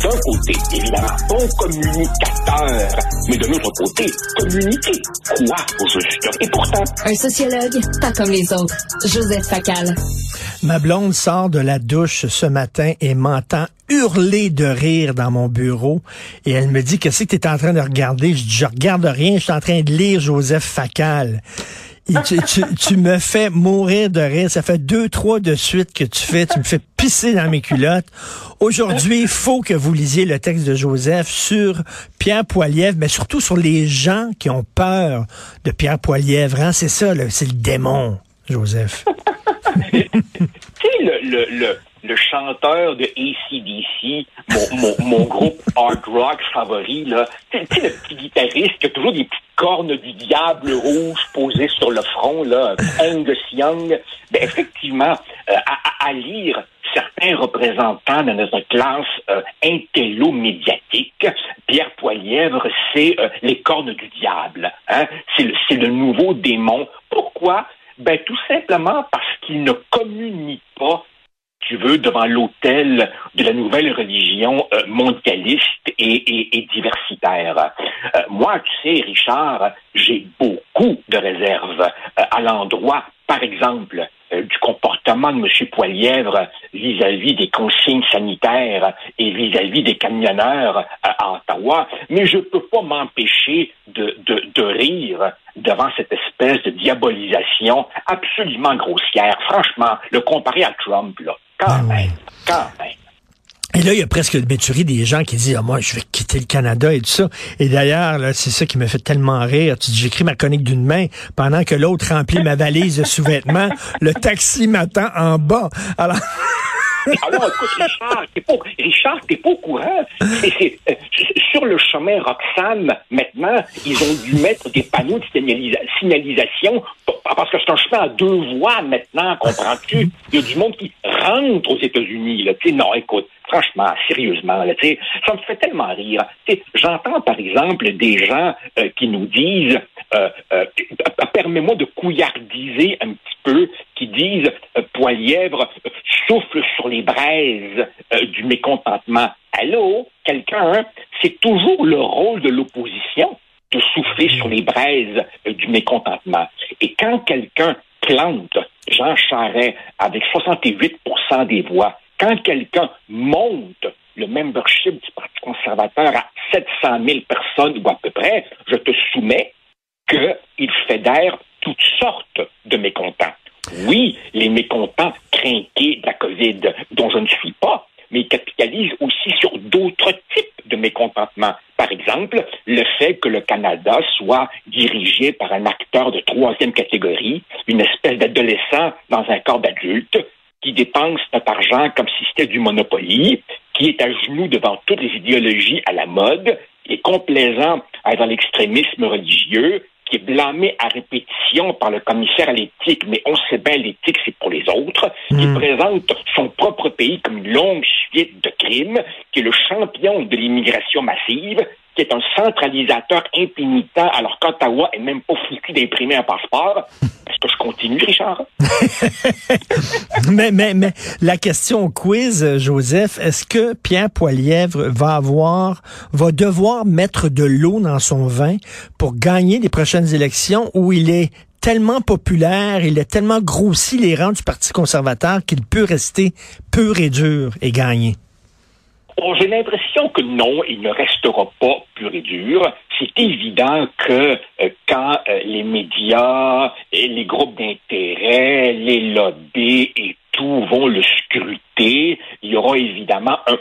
d'un côté, évidemment, bon communicateur. Mais de l'autre côté, communiquer. Quoi, au juste? Et pourtant, Un sociologue, pas comme les autres. Joseph Facal. Ma blonde sort de la douche ce matin et m'entend hurler de rire dans mon bureau. Et elle me dit, qu'est-ce que tu es en train de regarder? Je dis, je regarde rien, je suis en train de lire Joseph Facal. Tu, me fais mourir de rire. Ça fait deux, trois de suite que tu fais. Tu me fais pisser dans mes culottes. Aujourd'hui, il faut que vous lisiez le texte de Joseph sur Pierre Poilievre, mais surtout sur les gens qui ont peur de Pierre Poilievre. Hein? C'est ça, c'est le démon, Joseph. tu le, le, le, le chanteur de ACDC, mon, mon, mon groupe hard rock favori, là, tu sais, le petit guitariste qui a toujours des petites cornes du diable rouge posées sur le front, là, Angus Young, ben, effectivement, euh, à, à- lire certains représentants de notre classe euh, intello-médiatique, Pierre Poilièvre, c'est euh, les cornes du diable. Hein? C'est le, le nouveau démon. Pourquoi? Ben, tout simplement parce qu'il ne communique pas tu veux, devant l'autel de la nouvelle religion euh, mondialiste et, diversitaire. Euh, moi, tu sais, Richard, j'ai beaucoup de réserves euh, à l'endroit, par exemple, euh, du comportement de M. Poilièvre vis-à-vis des consignes sanitaires et vis-à-vis des camionneurs à Ottawa, mais je peux pas m'empêcher de, de, de rire devant cette espèce de diabolisation absolument grossière. Franchement, le comparer à Trump, là, quand Ah oui. même, quand même. Et là, il y a presque une méturie des gens qui disent, ah, moi, je vais quitter le Canada et tout ça. Et d'ailleurs, c'est ça qui me fait tellement rire. J'écris ma chronique d'une main pendant que l'autre remplit ma valise de sous-vêtements. Le taxi m'attend en bas. Alors, Alors, écoute, Richard, t'es pas, Richard, t'es pas au courant. Euh, sur le chemin Roxham, maintenant, ils ont dû mettre des panneaux de signalisa- signalisation pour- parce que c'est un chemin à deux voies maintenant, comprends-tu? Il y a du monde qui rentre aux États-Unis, là. Tu sais, non, écoute, franchement, sérieusement, ça me fait tellement rire. J'entends, par exemple, des gens euh, qui nous disent, euh, euh, permets-moi de couillardiser un petit peu, qui disent, Poilièvre souffle sur les braises du mécontentement. Allô, quelqu'un, hein? c'est toujours le rôle de l'opposition de souffler sur les braises du mécontentement. Et quand quelqu'un plante Jean Charest avec 68% des voix, quand quelqu'un monte le membership du Parti conservateur à 700 000 personnes ou à peu près, je te soumets qu'il fédère toutes sortes de mécontents. Oui, les mécontents crinqués de la COVID, dont je ne suis pas, mais ils capitalisent aussi sur d'autres types de mécontentement. Par exemple, le fait que le Canada soit dirigé par un acteur de troisième catégorie, une espèce d'adolescent dans un corps d'adulte, qui dépense notre argent comme si c'était du Monopoly, qui est à genoux devant toutes les idéologies à la mode, qui est complaisant envers l'extrémisme religieux, qui est blâmé à répétition par le commissaire à l'éthique, mais on sait bien l'éthique, c'est pour les autres, qui présente son propre pays comme une longue suite de crimes, qui est le champion de l'immigration massive, qui est un centralisateur impénitent, alors qu'Ottawa est même pas foutu d'imprimer un passeport. Est-ce que je continue, Richard? mais, mais, mais la question quiz, Joseph, est-ce que Pierre Poilièvre va avoir, va devoir mettre de l'eau dans son vin pour gagner les prochaines élections où il est tellement populaire, il a tellement grossi les rangs du Parti conservateur qu'il peut rester pur et dur et gagner? Oh, J'ai l'impression que non, il ne restera pas pur et dur. C'est évident que euh, quand euh, les médias, et les groupes d'intérêt, les lobbies et tout vont le scruter, il y aura évidemment un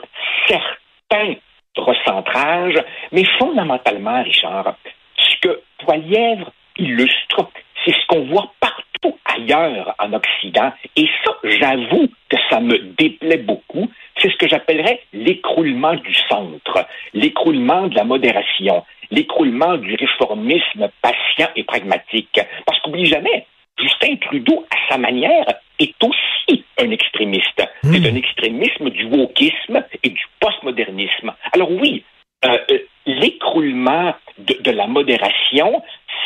certain recentrage, mais fondamentalement, Richard, ce que Poilièvre illustre, c'est ce qu'on voit partout ailleurs en Occident. Et ça, j'avoue que ça me déplaît beaucoup. C'est ce que j'appellerais l'écroulement du centre, l'écroulement de la modération, l'écroulement du réformisme patient et pragmatique. Parce qu'oublie jamais, Justin Trudeau, à sa manière, est aussi un extrémiste. C'est un extrémisme du wokisme et du postmodernisme. Alors oui, euh, euh, l'écroulement de, de la modération,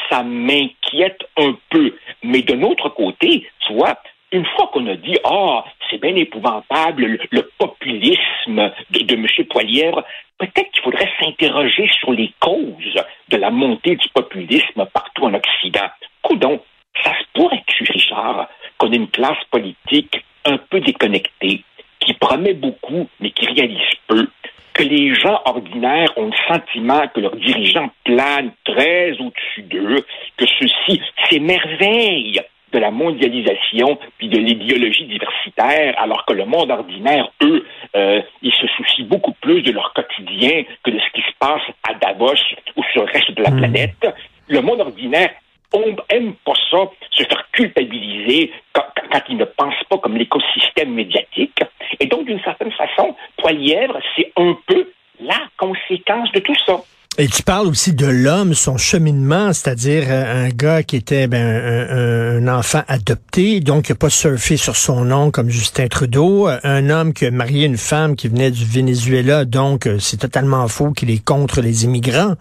ça m'inquiète un peu. Mais d'un autre côté, tu vois, une fois qu'on a dit ah c'est bien épouvantable le, populisme de, de M. Poilièvre, peut-être qu'il faudrait s'interroger sur les causes de la montée du populisme partout en Occident. Coudon, ça se pourrait-tu, Richard, qu'on ait une classe politique un peu déconnectée, qui promet beaucoup, mais qui réalise peu, que les gens ordinaires ont le sentiment que leurs dirigeants planent très au-dessus d'eux, que ceux-ci s'émerveillent de la mondialisation puis de l'idéologie diversitaire, alors que le monde ordinaire, eux, euh, ils se soucient beaucoup plus de leur quotidien que de ce qui se passe à Davos ou sur le reste de la Mm. planète. Le monde ordinaire on aime pas ça, se faire culpabiliser quand, quand- quand ils ne pensent pas comme l'écosystème médiatique. Et donc, d'une certaine façon, Poilièvre, c'est un peu la conséquence de tout ça. Et tu parles aussi de l'homme, son cheminement, c'est-à-dire euh, un gars qui était ben, un, enfant adopté, donc qui n'a pas surfé sur son nom comme Justin Trudeau, euh, un homme qui a marié une femme qui venait du Venezuela, donc euh, c'est totalement faux qu'il est contre les immigrants.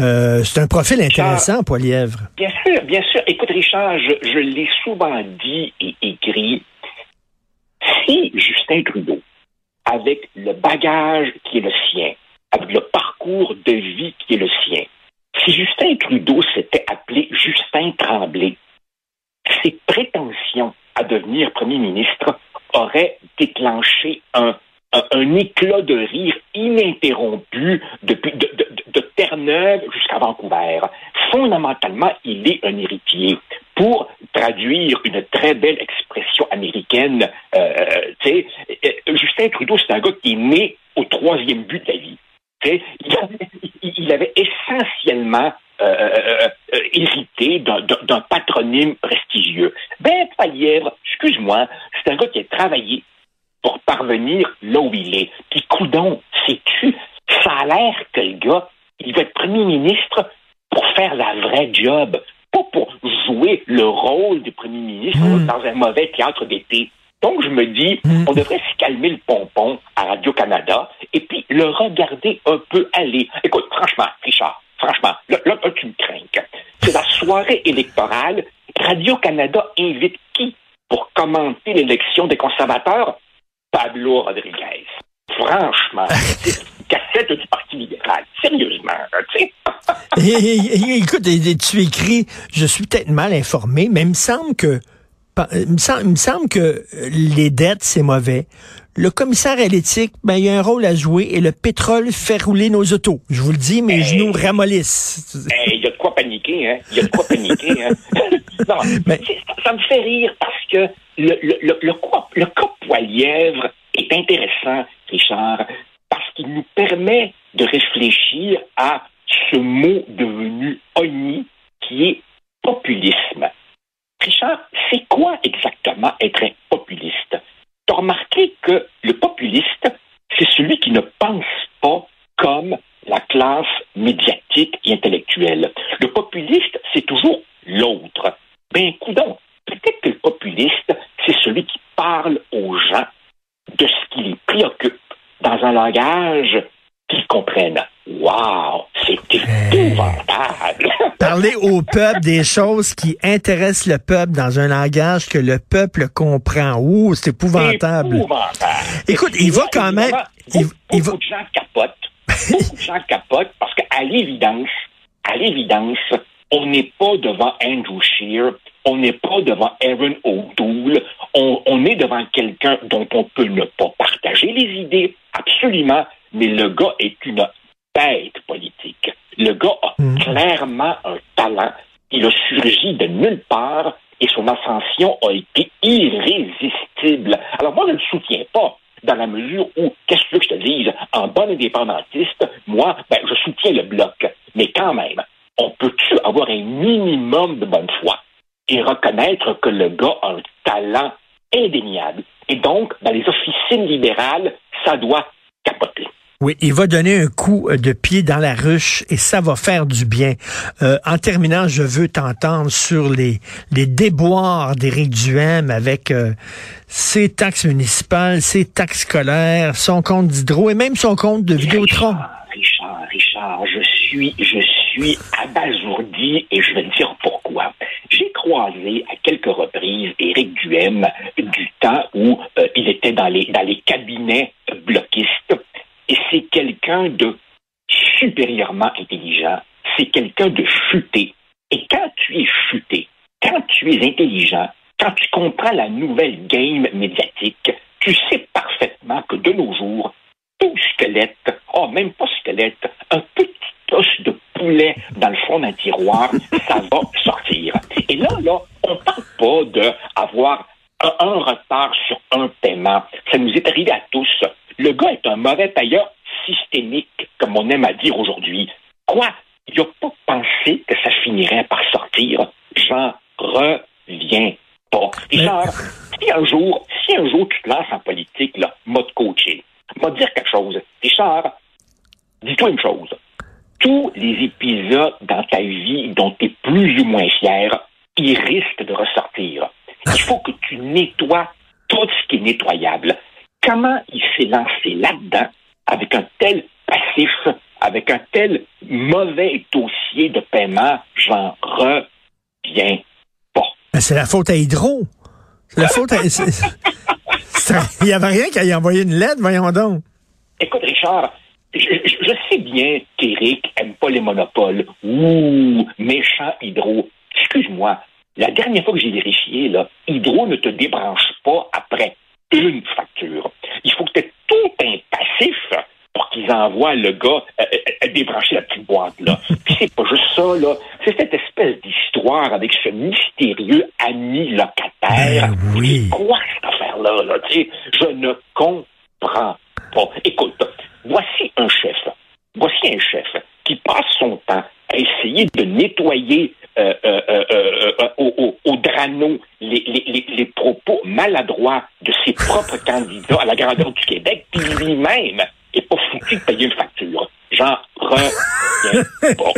Euh, c'est un profil intéressant, Poilièvre. Bien sûr, bien sûr. Écoute, Richard, je, je l'ai souvent dit et écrit. Si Justin Trudeau, avec le bagage qui est le sien, avec le parcours de vie qui est le sien, si Justin Trudeau s'était appelé Justin Tremblay, ses prétentions à devenir premier ministre auraient déclenché un, éclat de rire ininterrompu depuis de, Terre-Neuve jusqu'à Vancouver. Fondamentalement, il est un héritier. Pour traduire une très belle expression américaine, euh, euh, Justin Trudeau, c'est un gars qui est né au troisième but de la vie. Il avait, il- il avait essentiellement euh, euh, euh, hérité d'un- patronyme prestigieux. Ben, Palièvre, excuse-moi, c'est un gars qui a travaillé pour parvenir là où il est. Puis, coudon, sais-tu, ça a l'air que le gars, il va être premier ministre pour faire la vraie job, pas pour jouer le rôle du premier ministre Mm. dans un mauvais théâtre d'été. Donc, je me dis, Mm. on devrait se calmer le pompon à Radio-Canada et puis le regarder un peu aller. Écoute, franchement, Richard, franchement, là, là, tu me crains. C'est la soirée électorale. Radio-Canada invite qui pour commenter l'élection des conservateurs? Pablo Rodriguez. Franchement, cassette du Parti libéral. Sérieusement, tu sais. Et- et- et- écoute, et- tu écris, je suis peut-être mal informé, mais il me semble que pa- il me semble, il me semble que euh, les dettes, c'est mauvais. Le commissaire à l'éthique, ben, il y a un rôle à jouer et le pétrole fait rouler nos autos. Je vous le dis, mes Hey. genoux ramollissent. Il y a de quoi paniquer, hein? Il y a de quoi paniquer, hein? non, Mais- c'est- ça, me fait rire parce que le, le, le, le, cas- le cas Poilièvre est intéressant, Richard, parce qu'il nous permet de réfléchir à ce mot devenu honni qui est populisme. Richard, c'est quoi exactement être un populiste? Tu as remarqué que le populiste, c'est celui qui ne pense pas comme la classe médiatique et intellectuelle. Le populiste, c'est toujours l'autre. Ben, coudon, peut-être que le populiste, c'est celui qui parle aux gens de ce qui les préoccupe dans un langage qu'ils comprennent. Wow, c'est épouvantable. Parler au peuple des choses qui intéressent le peuple dans un langage que le peuple comprend. Ouh, c'est épouvantable. Épouvantable. Écoute, il va quand même- il- Beaucoup, il va- de gens capotent. beaucoup de gens capotent parce qu'à l'évidence, à l'évidence, on n'est pas devant Andrew Scheer, on n'est pas devant Aaron O'Toole, on, on est devant quelqu'un dont on peut ne pas partager les idées, absolument, mais le gars est une bête politique. Le gars a Mm. clairement un Il a surgi de nulle part et son ascension a été irrésistible. Alors moi, je ne le soutiens pas dans la mesure où, qu'est-ce que je te dise, en bon indépendantiste, moi, ben, je soutiens le bloc. Mais quand même, on peut-tu avoir un minimum de bonne foi et reconnaître que le gars a un talent indéniable? Et donc, dans les officines libérales, ça doit capoter. Oui, il va donner un coup de pied dans la ruche et ça va faire du bien. Euh, en terminant, je veux t'entendre sur les, les déboires d'Éric Duhem avec euh, ses taxes municipales, ses taxes scolaires, son compte d'hydro et même son compte de Vidéotron. Richard, Richard, Richard, je suis, je suis abasourdi et je vais te dire pourquoi. J'ai croisé à quelques reprises Éric Duhem du temps où euh, il était dans les, dans les cabinets bloquistes et c'est quelqu'un de supérieurement intelligent, c'est quelqu'un de chuté. Et quand tu es chuté, quand tu es intelligent, quand tu comprends la nouvelle game médiatique, tu sais parfaitement que de nos jours, tout squelette, oh, même pas squelette, un petit os de poulet dans le fond d'un tiroir, ça va sortir. Et là, là, on parle pas d'avoir un, un retard sur un paiement. Ça nous est arrivé à tous. Le gars est un mauvais payeur systémique, comme on aime à dire aujourd'hui. Quoi? Il n'a pas pensé que ça finirait par sortir? J'en reviens pas. Richard, si un jour, si un jour tu te lances en politique, là, mode coaching, m'a dire quelque chose. Richard, dis-toi une chose. Tous les épisodes dans ta vie dont tu es plus ou moins fier, ils risquent de ressortir. Il faut que tu nettoies tout ce qui est nettoyable. Comment il s'est lancé là-dedans avec un tel passif, avec un tel mauvais dossier de paiement, j'en reviens pas. Ben, c'est la faute à Hydro. La faute à... Il n'y avait rien qu'à y envoyer une lettre, voyons donc. Écoute, Richard, je, je- je sais bien qu'Éric aime pas les monopoles. Ouh, méchant Hydro. Excuse-moi, la dernière fois que j'ai vérifié, là, Hydro ne te débranche pas après une facture. Il faut que tu aies tout un passif pour qu'ils envoient le gars euh, euh, débrancher la petite boîte, là. Puis c'est pas juste ça, là. C'est cette espèce d'histoire avec ce mystérieux ami locataire. Ben oui. Quoi cette affaire-là, là? Sais, je ne comprends pas. Écoute, voici un chef. Voici un chef qui passe son temps à essayer de nettoyer euh, euh, euh, euh, euh, au, au- au drano les, les- les- les propos maladroits de ses propres candidats à la grandeur du Québec, puis lui-même est pas foutu de payer une facture. J'en reviens pas.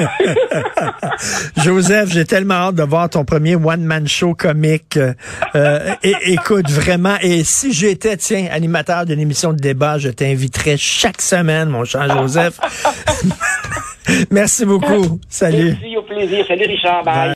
Joseph, j'ai tellement hâte de voir ton premier one-man show comique. Euh, écoute, vraiment, et si j'étais, tiens, animateur d'une émission de débat, je t'inviterais chaque semaine, mon cher Joseph. Merci beaucoup. Salut. Merci, au plaisir. Salut Richard. Bye. Bye.